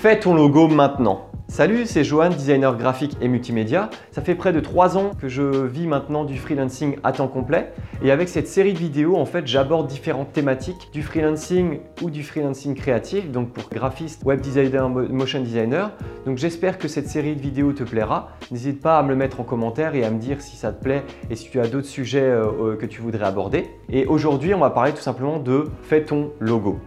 Fais ton logo maintenant. Salut, c'est Johan, designer graphique et multimédia. Ça fait près de 3 ans que je vis maintenant du freelancing à temps complet. Et avec cette série de vidéos, en fait, j'aborde différentes thématiques du freelancing ou du freelancing créatif, donc pour graphiste, web designer, motion designer. Donc j'espère que cette série de vidéos te plaira. N'hésite pas à me le mettre en commentaire et à me dire si ça te plaît et si tu as d'autres sujets euh, que tu voudrais aborder. Et aujourd'hui, on va parler tout simplement de fais ton logo.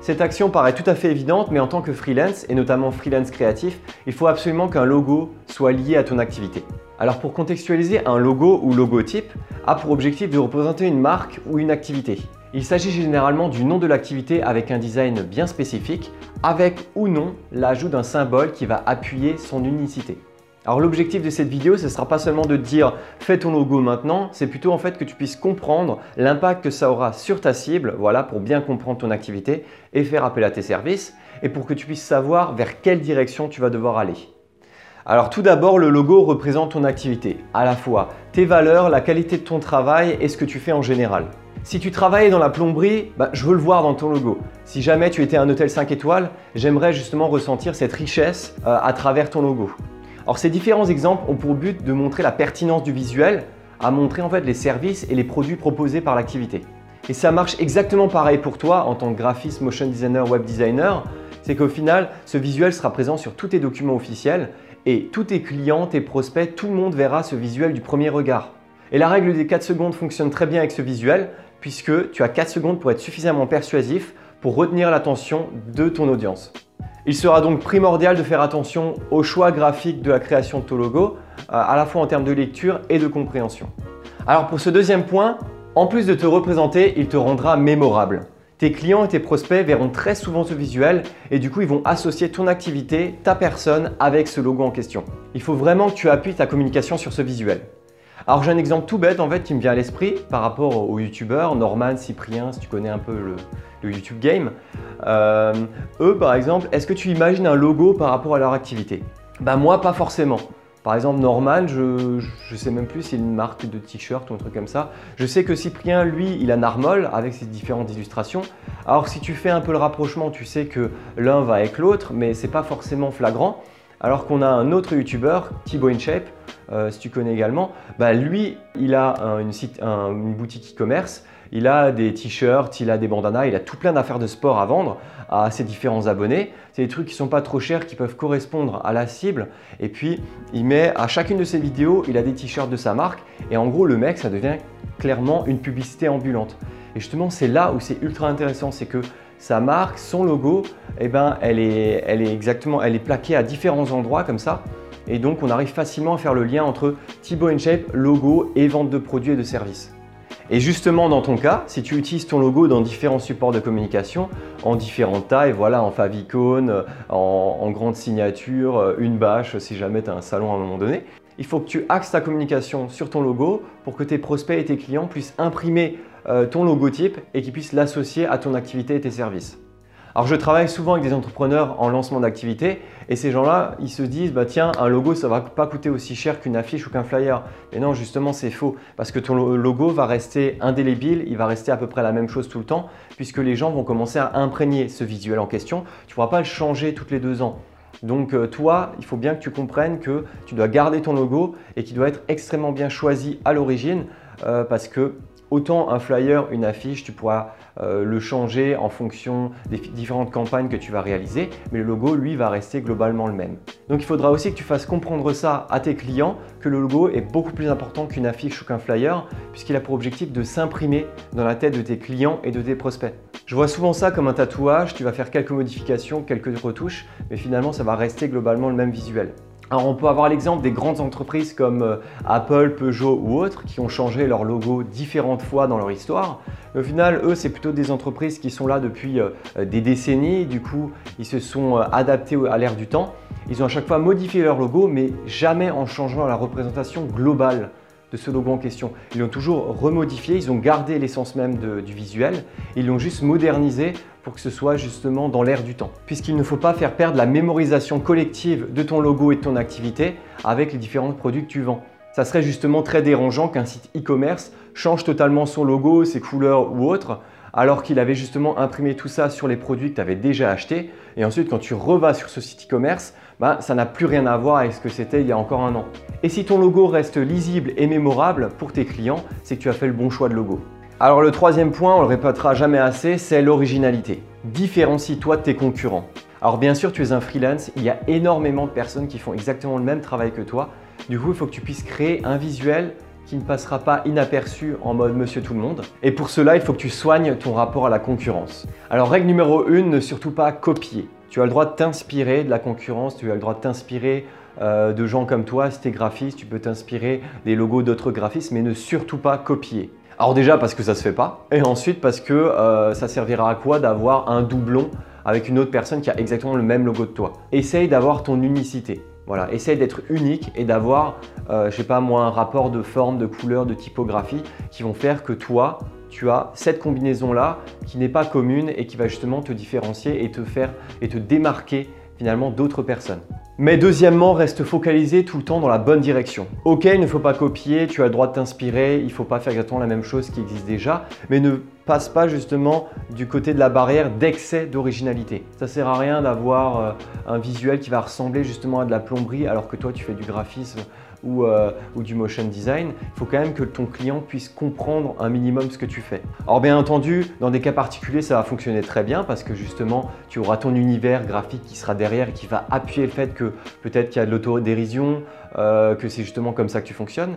Cette action paraît tout à fait évidente, mais en tant que freelance, et notamment freelance créatif, il faut absolument qu'un logo soit lié à ton activité. Alors pour contextualiser, un logo ou logotype a pour objectif de représenter une marque ou une activité. Il s'agit généralement du nom de l'activité avec un design bien spécifique, avec ou non l'ajout d'un symbole qui va appuyer son unicité. Alors l'objectif de cette vidéo, ce ne sera pas seulement de te dire fais ton logo maintenant, c'est plutôt en fait que tu puisses comprendre l'impact que ça aura sur ta cible, voilà, pour bien comprendre ton activité et faire appel à tes services, et pour que tu puisses savoir vers quelle direction tu vas devoir aller. Alors tout d'abord, le logo représente ton activité, à la fois tes valeurs, la qualité de ton travail et ce que tu fais en général. Si tu travailles dans la plomberie, bah, je veux le voir dans ton logo. Si jamais tu étais un hôtel 5 étoiles, j'aimerais justement ressentir cette richesse euh, à travers ton logo. Or, ces différents exemples ont pour but de montrer la pertinence du visuel, à montrer en fait les services et les produits proposés par l'activité. Et ça marche exactement pareil pour toi en tant que graphiste, motion designer, web designer. C'est qu'au final, ce visuel sera présent sur tous tes documents officiels et tous tes clients, tes prospects, tout le monde verra ce visuel du premier regard. Et la règle des 4 secondes fonctionne très bien avec ce visuel puisque tu as 4 secondes pour être suffisamment persuasif pour retenir l'attention de ton audience. Il sera donc primordial de faire attention au choix graphique de la création de ton logo, euh, à la fois en termes de lecture et de compréhension. Alors pour ce deuxième point, en plus de te représenter, il te rendra mémorable. Tes clients et tes prospects verront très souvent ce visuel et du coup ils vont associer ton activité, ta personne avec ce logo en question. Il faut vraiment que tu appuies ta communication sur ce visuel. Alors j'ai un exemple tout bête en fait qui me vient à l'esprit par rapport aux youtubeurs, Norman, Cyprien, si tu connais un peu le, YouTube game. Euh, eux par exemple, est-ce que tu imagines un logo par rapport à leur activité? Bah moi pas forcément. Par exemple, Norman, je ne sais même plus si c'est une marque de t-shirt ou un truc comme ça. Je sais que Cyprien, lui, il a Narmol avec ses différentes illustrations. Alors si tu fais un peu le rapprochement, tu sais que l'un va avec l'autre, mais c'est pas forcément flagrant. Alors qu'on a un autre youtubeur, Thibaut InShape, euh, si tu connais également, bah lui, il a une, boutique e-commerce, il a des t-shirts, il a des bandanas, il a tout plein d'affaires de sport à vendre à ses différents abonnés. C'est des trucs qui sont pas trop chers, qui peuvent correspondre à la cible. Et puis, il met à chacune de ses vidéos, il a des t-shirts de sa marque. Et en gros, le mec, ça devient clairement une publicité ambulante. Et justement, c'est là où c'est ultra intéressant, c'est que sa marque, son logo, eh ben, elle, est, exactement, elle est plaquée à différents endroits comme ça. Et donc, on arrive facilement à faire le lien entre Thibaut InShape, logo et vente de produits et de services. Et justement, dans ton cas, si tu utilises ton logo dans différents supports de communication, en différentes tailles, voilà, en favicon, en, en grande signature, une bâche si jamais tu as un salon à un moment donné, il faut que tu axes ta communication sur ton logo pour que tes prospects et tes clients puissent imprimer euh, ton logotype et qu'ils puissent l'associer à ton activité et tes services. Alors je travaille souvent avec des entrepreneurs en lancement d'activité et ces gens-là, ils se disent bah tiens, un logo ça va pas coûter aussi cher qu'une affiche ou qu'un flyer. Mais non, justement, c'est faux parce que ton logo va rester indélébile, il va rester à peu près la même chose tout le temps puisque les gens vont commencer à imprégner ce visuel en question. Tu ne pourras pas le changer toutes les deux ans. Donc euh, toi, il faut bien que tu comprennes que tu dois garder ton logo et qu'il doit être extrêmement bien choisi à l'origine euh, parce que Autant un flyer, une affiche, tu pourras euh, le changer en fonction des différentes campagnes que tu vas réaliser, mais le logo, lui, va rester globalement le même. Donc il faudra aussi que tu fasses comprendre ça à tes clients, que le logo est beaucoup plus important qu'une affiche ou qu'un flyer, puisqu'il a pour objectif de s'imprimer dans la tête de tes clients et de tes prospects. Je vois souvent ça comme un tatouage, tu vas faire quelques modifications, quelques retouches, mais finalement ça va rester globalement le même visuel. On peut avoir l'exemple des grandes entreprises comme euh, Apple, Peugeot ou autres qui ont changé leur logo différentes fois dans leur histoire. au final, eux, c'est plutôt des entreprises qui sont là depuis euh, des décennies. Du coup, ils se sont euh, adaptés à l'ère du temps. Ils ont à chaque fois modifié leur logo, mais jamais en changeant la représentation globale de ce logo en question. Ils l'ont toujours remodifié, ils ont gardé l'essence même du visuel, ils l'ont juste modernisé pour que ce soit justement dans l'air du temps. Puisqu'il ne faut pas faire perdre la mémorisation collective de ton logo et de ton activité avec les différents produits que tu vends. Ça serait justement très dérangeant qu'un site e-commerce change totalement son logo, ses couleurs ou autres, alors qu'il avait justement imprimé tout ça sur les produits que tu avais déjà achetés. Et ensuite, quand tu revas sur ce site e-commerce, bah, ça n'a plus rien à voir avec ce que c'était il y a encore un an. Et si ton logo reste lisible et mémorable pour tes clients, c'est que tu as fait le bon choix de logo. Alors le troisième point, on le répétera jamais assez, c'est l'originalité. Différencie-toi de tes concurrents. Alors bien sûr, tu es un freelance, il y a énormément de personnes qui font exactement le même travail que toi. Du coup, il faut que tu puisses créer un visuel qui ne passera pas inaperçu en mode monsieur tout le monde. Et pour cela, il faut que tu soignes ton rapport à la concurrence. Alors règle numéro 1, ne surtout pas copier. Tu as le droit de t'inspirer de la concurrence, tu as le droit de t'inspirer euh, de gens comme toi, si tu es graphiste, tu peux t'inspirer des logos d'autres graphistes, mais ne surtout pas copier. Alors déjà parce que ça se fait pas, et ensuite parce que euh, ça servira à quoi d'avoir un doublon avec une autre personne qui a exactement le même logo de toi? Essaye d'avoir ton unicité. Voilà, essaye d'être unique et d'avoir, euh, je sais pas moi, un rapport de forme, de couleur, de typographie qui vont faire que toi, tu as cette combinaison-là qui n'est pas commune et qui va justement te différencier et te faire et te démarquer finalement d'autres personnes. Mais deuxièmement, reste focalisé tout le temps dans la bonne direction. Ok, il ne faut pas copier, tu as le droit de t'inspirer, il ne faut pas faire exactement la même chose qui existe déjà, mais ne passe pas justement du côté de la barrière d'excès d'originalité. Ça sert à rien d'avoir euh, un visuel qui va ressembler justement à de la plomberie alors que toi tu fais du graphisme euh, ou, du motion design, il faut quand même que ton client puisse comprendre un minimum ce que tu fais. Alors bien entendu, dans des cas particuliers, ça va fonctionner très bien parce que justement, tu auras ton univers graphique qui sera derrière et qui va appuyer le fait que peut-être qu'il y a de l'autodérision, euh, que c'est justement comme ça que tu fonctionnes.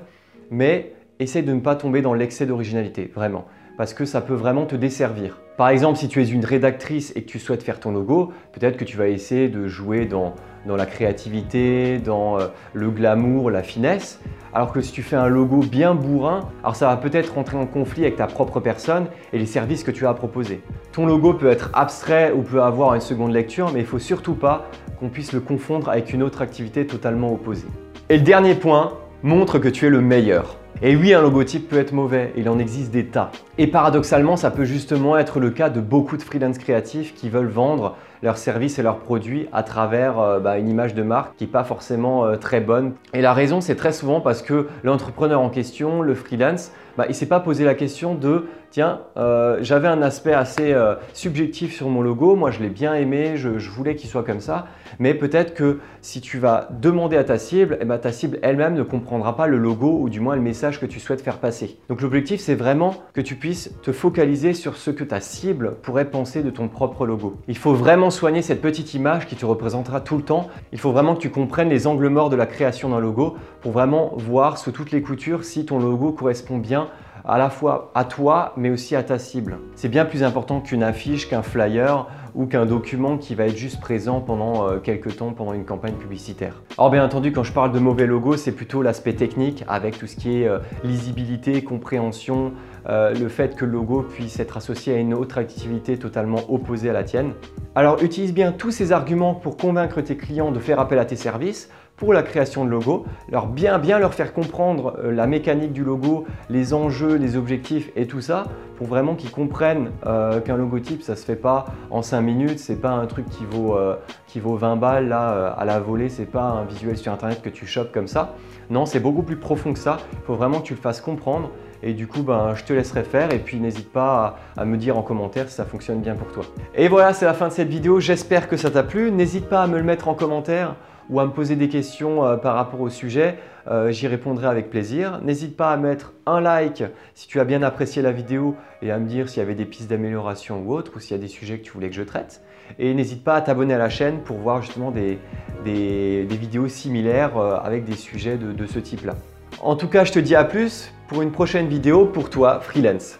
Mais essaye de ne pas tomber dans l'excès d'originalité, vraiment parce que ça peut vraiment te desservir. Par exemple, si tu es une rédactrice et que tu souhaites faire ton logo, peut-être que tu vas essayer de jouer dans, la créativité, dans euh, le glamour, la finesse, alors que si tu fais un logo bien bourrin, alors ça va peut-être rentrer en conflit avec ta propre personne et les services que tu as à proposer. Ton logo peut être abstrait ou peut avoir une seconde lecture, mais il ne faut surtout pas qu'on puisse le confondre avec une autre activité totalement opposée. Et le dernier point, montre que tu es le meilleur. Et oui, un logotype peut être mauvais, il en existe des tas. Et paradoxalement, ça peut justement être le cas de beaucoup de freelance créatifs qui veulent vendre leurs services et leurs produits à travers euh, bah, une image de marque qui n'est pas forcément euh, très bonne. Et la raison, c'est très souvent parce que l'entrepreneur en question, le freelance, bah, il ne s'est pas posé la question de tiens, euh, j'avais un aspect assez subjectif sur mon logo, moi je l'ai bien aimé, je, voulais qu'il soit comme ça, mais peut-être que si tu vas demander à ta cible, eh ben, ta cible elle-même ne comprendra pas le logo ou du moins le message que tu souhaites faire passer. Donc l'objectif, c'est vraiment que tu puisses te focaliser sur ce que ta cible pourrait penser de ton propre logo. Il faut vraiment soigner cette petite image qui te représentera tout le temps. Il faut vraiment que tu comprennes les angles morts de la création d'un logo pour vraiment voir sous toutes les coutures si ton logo correspond bien à la fois à toi mais aussi à ta cible. C'est bien plus important qu'une affiche, qu'un flyer ou qu'un document qui va être juste présent pendant euh, quelques temps pendant une campagne publicitaire. Or bien entendu quand je parle de mauvais logo c'est plutôt l'aspect technique avec tout ce qui est euh, lisibilité, compréhension, euh, le fait que le logo puisse être associé à une autre activité totalement opposée à la tienne. Alors utilise bien tous ces arguments pour convaincre tes clients de faire appel à tes services pour la création de logo, leur bien bien leur faire comprendre euh, la mécanique du logo, les enjeux, les objectifs et tout ça, pour vraiment qu'ils comprennent euh, qu'un logotype ça se fait pas en 5 minutes, c'est pas un truc qui vaut, qui vaut 20 balles là à la volée, c'est pas un visuel sur internet que tu chopes comme ça. Non, c'est beaucoup plus profond que ça, il faut vraiment que tu le fasses comprendre et du coup, ben, je te laisserai faire et puis n'hésite pas à, me dire en commentaire si ça fonctionne bien pour toi. Et voilà, c'est la fin de cette vidéo. J'espère que ça t'a plu. N'hésite pas à me le mettre en commentaire ou à me poser des questions euh, par rapport au sujet. Euh, j'y répondrai avec plaisir. N'hésite pas à mettre un like si tu as bien apprécié la vidéo et à me dire s'il y avait des pistes d'amélioration ou autre ou s'il y a des sujets que tu voulais que je traite. Et n'hésite pas à t'abonner à la chaîne pour voir justement des, vidéos similaires euh, avec des sujets de ce type-là. En tout cas, je te dis à plus pour une prochaine vidéo pour toi, freelance.